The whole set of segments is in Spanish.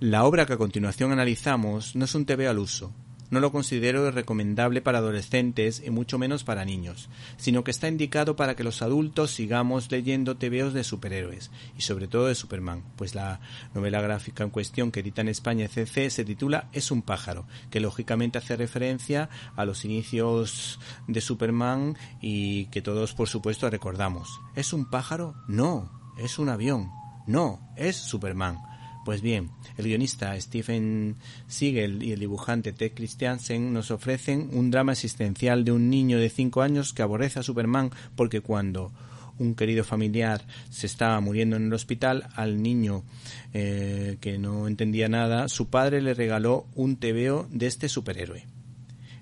La obra que a continuación analizamos no es un TV al uso, no lo considero recomendable para adolescentes y mucho menos para niños, sino que está indicado para que los adultos sigamos leyendo TVOs de superhéroes y sobre todo de Superman, pues la novela gráfica en cuestión que edita en España CC se titula Es un pájaro, que lógicamente hace referencia a los inicios de Superman y que todos por supuesto recordamos. ¿Es un pájaro? No, es un avión. No, es Superman. Pues bien, el guionista Stephen Siegel y el dibujante Ted Christiansen nos ofrecen un drama existencial de un niño de 5 años que aborrece a Superman porque cuando un querido familiar se estaba muriendo en el hospital, al niño eh, que no entendía nada, su padre le regaló un tebeo de este superhéroe.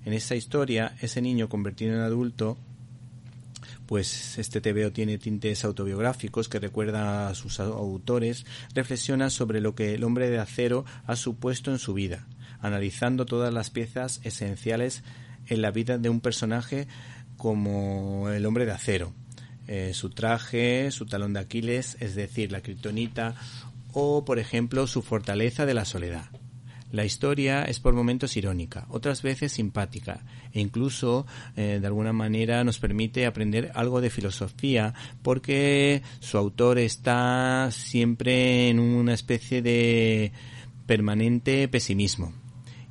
En esta historia, ese niño convertido en adulto pues este TVO tiene tintes autobiográficos que recuerda a sus autores, reflexiona sobre lo que el hombre de acero ha supuesto en su vida, analizando todas las piezas esenciales en la vida de un personaje como el hombre de acero. Eh, su traje, su talón de Aquiles, es decir, la kriptonita, o por ejemplo su fortaleza de la soledad. La historia es por momentos irónica, otras veces simpática e incluso eh, de alguna manera nos permite aprender algo de filosofía porque su autor está siempre en una especie de permanente pesimismo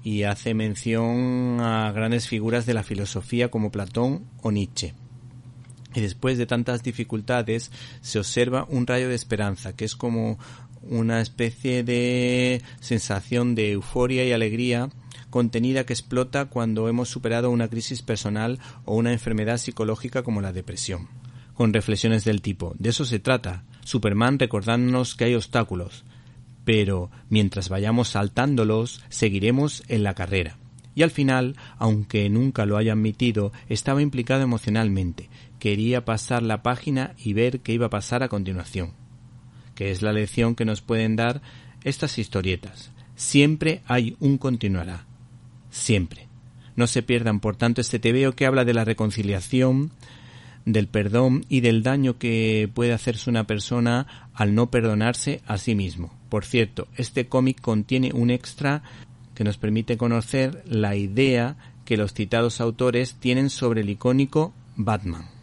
y hace mención a grandes figuras de la filosofía como Platón o Nietzsche. Y después de tantas dificultades se observa un rayo de esperanza, que es como una especie de sensación de euforia y alegría contenida que explota cuando hemos superado una crisis personal o una enfermedad psicológica como la depresión. Con reflexiones del tipo, de eso se trata, Superman recordándonos que hay obstáculos, pero mientras vayamos saltándolos, seguiremos en la carrera. Y al final, aunque nunca lo haya admitido, estaba implicado emocionalmente, quería pasar la página y ver qué iba a pasar a continuación que es la lección que nos pueden dar estas historietas. Siempre hay un continuará. Siempre. No se pierdan, por tanto, este tebeo que habla de la reconciliación, del perdón y del daño que puede hacerse una persona al no perdonarse a sí mismo. Por cierto, este cómic contiene un extra que nos permite conocer la idea que los citados autores tienen sobre el icónico Batman.